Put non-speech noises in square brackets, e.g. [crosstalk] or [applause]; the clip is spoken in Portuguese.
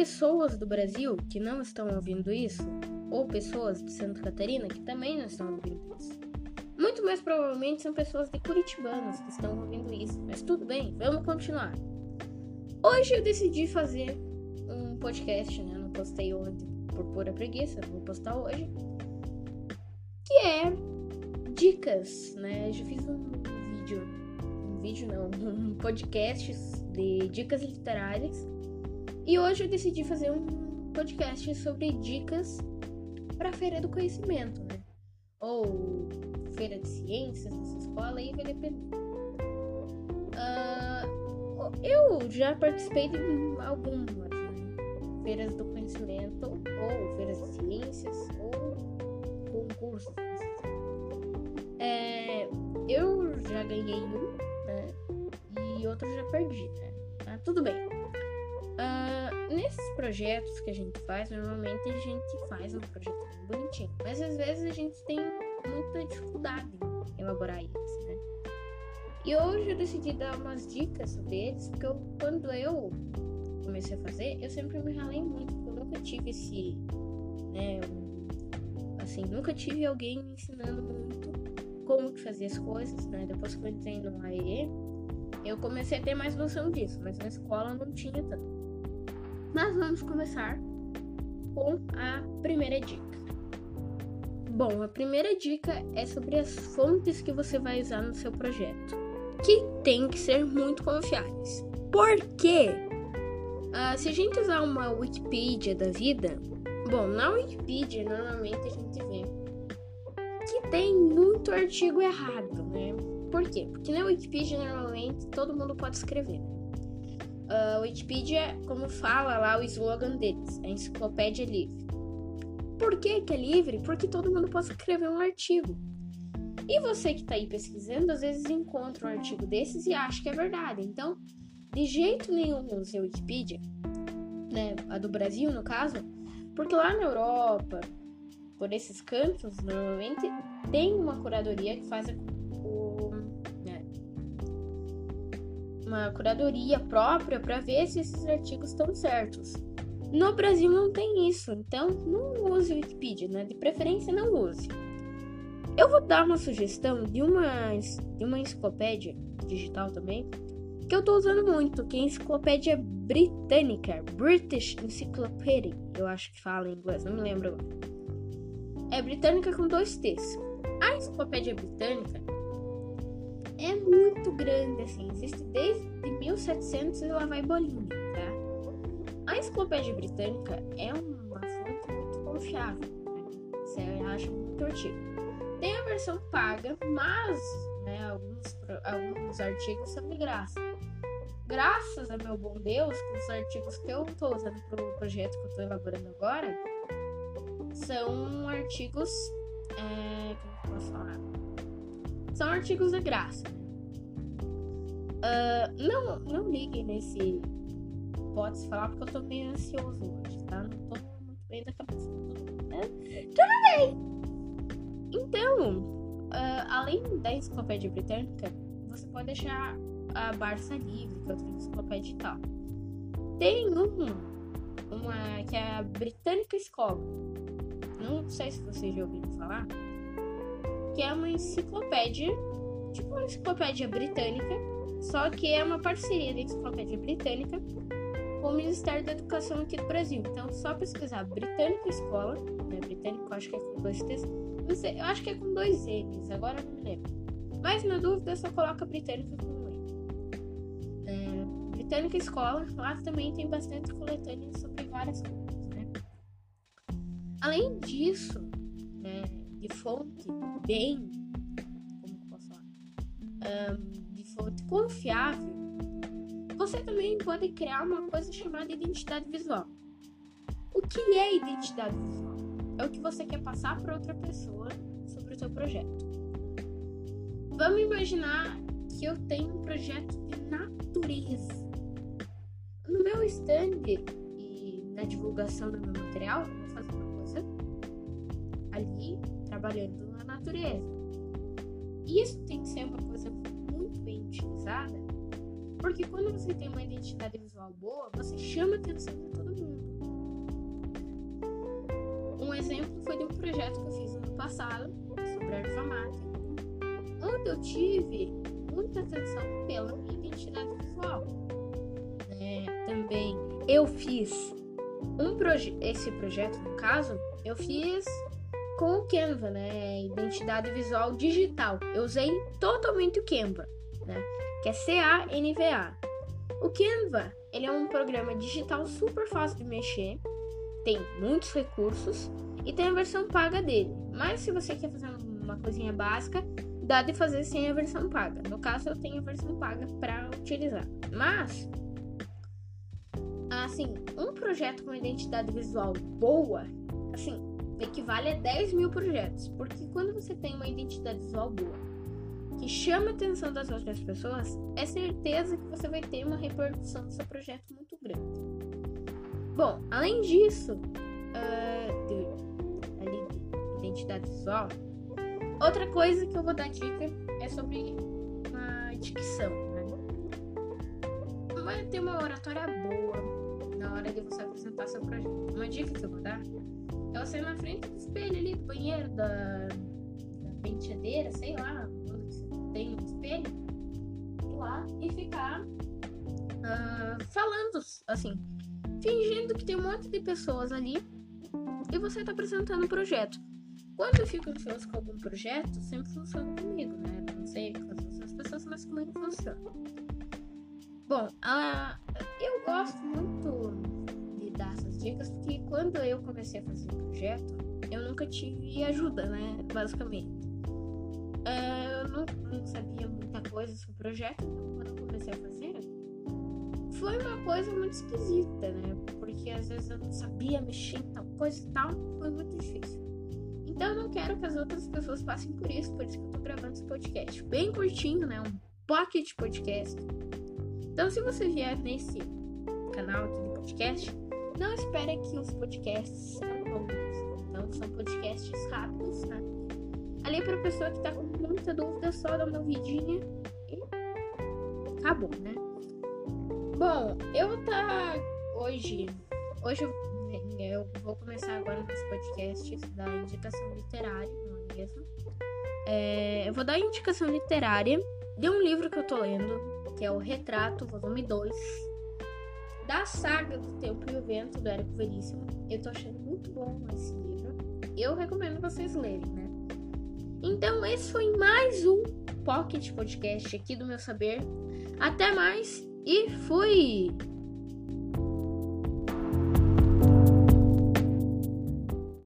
pessoas do Brasil que não estão ouvindo isso, ou pessoas de Santa Catarina que também não estão ouvindo isso. Muito mais provavelmente são pessoas de Curitibanos que estão ouvindo isso, mas tudo bem, vamos continuar. Hoje eu decidi fazer um podcast, né? Não postei ontem por pura preguiça, vou postar hoje. Que é dicas, né? Eu já fiz um vídeo, um vídeo não, [laughs] um podcast de dicas literárias. E hoje eu decidi fazer um podcast sobre dicas para a Feira do Conhecimento, né? Ou Feira de Ciências nessa escola, aí vai depender. Uh, eu já participei de algumas né? feiras do conhecimento, ou feiras de ciências, ou concursos. É, eu já ganhei um, né? E outro já perdi, né? Ah, tudo bem. Uh, nesses projetos que a gente faz, normalmente a gente faz um projeto bonitinho, mas às vezes a gente tem muita dificuldade em elaborar eles, né? E hoje eu decidi dar umas dicas sobre eles, porque eu, quando eu comecei a fazer, eu sempre me ralei muito, eu nunca tive esse, né, assim, nunca tive alguém me ensinando muito como que fazer as coisas, né? Depois que eu entrei no AE, eu comecei a ter mais noção disso, mas na escola não tinha tanto. Mas vamos começar com a primeira dica. Bom, a primeira dica é sobre as fontes que você vai usar no seu projeto, que tem que ser muito confiáveis. Por quê? Uh, se a gente usar uma Wikipedia da vida, bom, na Wikipedia normalmente a gente vê que tem muito artigo errado, né? Por quê? Porque na Wikipedia normalmente todo mundo pode escrever. A Wikipedia, como fala lá o slogan deles, a enciclopédia livre. Por que, que é livre? Porque todo mundo pode escrever um artigo. E você que está aí pesquisando, às vezes encontra um artigo desses e acha que é verdade. Então, de jeito nenhum use a Wikipedia, né, a do Brasil no caso, porque lá na Europa, por esses cantos, normalmente tem uma curadoria que faz o, uma curadoria própria para ver se esses artigos estão certos. No Brasil não tem isso, então não use Wikipedia, né? De preferência não use. Eu vou dar uma sugestão de uma, de uma enciclopédia digital também, que eu tô usando muito, que é a enciclopédia britânica, British Encyclopedia, eu acho que fala em inglês, não me lembro. É britânica com dois T's. A enciclopédia britânica é muito grande, assim, existe desde 1700 e lá vai bolinha, tá? A Enciclopédia Britânica é uma fonte muito confiável, né? Você acha muito artigo. Tem a versão paga, mas né, alguns, alguns artigos são de graça. Graças a meu bom Deus, com os artigos que eu estou usando para o projeto que eu estou elaborando agora, são artigos. É, como eu posso falar? São artigos de graça. Uh, não, não liguem nesse pode falar porque eu tô meio ansioso hoje, tá? Não tô muito bem da cabeça. Né? Tudo bem! Então, uh, além da enciclopédia britânica, você pode deixar a Barça Livre, que é outra enciclopédia e tal. Tem um, uma que é a Britânica Escola. Não sei se vocês já ouviram falar. Que é uma enciclopédia, tipo uma enciclopédia britânica, só que é uma parceria da enciclopédia britânica com o Ministério da Educação aqui do Brasil. Então, só pesquisar Britânico Escola, né? Britânico, acho que é com dois T's. Não sei, eu acho que é com dois N's, agora não me lembro. Mas na dúvida, só coloca Britânico com um E. É, Britânica Escola, lá também tem bastante coletânea sobre várias coisas, né? Além disso, né, de fonte bem, como posso falar, um, de fonte confiável, você também pode criar uma coisa chamada identidade visual. O que é identidade visual? É o que você quer passar para outra pessoa sobre o seu projeto. Vamos imaginar que eu tenho um projeto de natureza. No meu stand e na divulgação do meu material, eu vou fazer uma coisa ali trabalhando na natureza. Isso tem que ser uma coisa muito bem utilizada porque quando você tem uma identidade visual boa, você chama a atenção de todo mundo. exemplo foi de um projeto que eu fiz no ano passado sobre a informática, onde eu tive muita atenção pela minha identidade visual. É, também eu fiz um proje esse projeto, no caso, eu fiz com o Canva, né? Identidade visual digital. Eu usei totalmente o Canva, né? Que é C-A-N-V-A. O Canva, ele é um programa digital super fácil de mexer, tem muitos recursos e tem a versão paga dele. Mas se você quer fazer uma coisinha básica, dá de fazer sem a versão paga. No caso, eu tenho a versão paga para utilizar. Mas, assim, um projeto com identidade visual boa, assim, equivale a 10 mil projetos. Porque quando você tem uma identidade visual boa, que chama a atenção das outras pessoas, é certeza que você vai ter uma repercussão do seu projeto muito grande. Bom, além disso, uh, de, de identidade visual, Outra coisa que eu vou dar dica é sobre uma dicção, né? Ter uma oratória boa hora de você apresentar seu projeto. Uma dica que eu vou dar é você na frente do espelho ali, do banheiro, da, da penteadeira, sei lá, onde você tem um espelho, ir lá e ficar uh, falando, assim, fingindo que tem um monte de pessoas ali e você está apresentando o um projeto. Quando eu fico ansioso com algum projeto, sempre funciona comigo, né? Não sei com as pessoas, mas comigo funciona. Bom, eu gosto muito dicas, porque quando eu comecei a fazer o projeto, eu nunca tive ajuda, né? Basicamente. Uh, eu não, não, sabia muita coisa sobre o projeto, então quando eu comecei a fazer, foi uma coisa muito esquisita, né? Porque às vezes eu não sabia mexer em tal coisa e tal, foi muito difícil. Então eu não quero que as outras pessoas passem por isso, por isso que eu tô gravando esse podcast. Bem curtinho, né? Um pocket podcast. Então se você vier nesse canal aqui de podcast, não espere que os podcasts sejam longos. Então são podcasts rápidos, né? Ali pra pessoa que tá com muita dúvida, só dá uma ouvidinha e acabou, né? Bom, eu vou tá hoje. Hoje eu vou começar agora nos podcasts da indicação literária, não é mesmo? É, eu vou dar a indicação literária de um livro que eu tô lendo, que é o Retrato, volume 2, da saga do Tempo e o Vento, do Érico Veríssimo. Eu tô achando muito bom esse livro. Eu recomendo vocês lerem, né? Então, esse foi mais um Pocket Podcast aqui do meu saber. Até mais e fui!